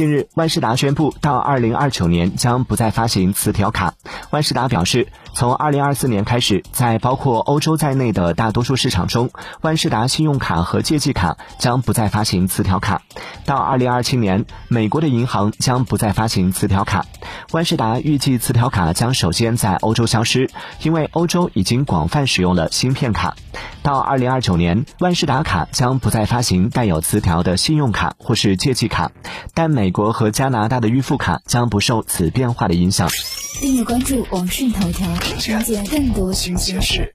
近日，万事达宣布，到二零二九年将不再发行磁条卡。万事达表示，从二零二四年开始，在包括欧洲在内的大多数市场中，万事达信用卡和借记卡将不再发行磁条卡。到二零二七年，美国的银行将不再发行磁条卡。万事达预计，磁条卡将首先在欧洲消失，因为欧洲已经广泛使用了芯片卡。到二零二九年，万事达卡将不再发行带有磁条的信用卡或是借记卡，但美国和加拿大的预付卡将不受此变化的影响。订阅关注网讯头条，了解更多新鲜事。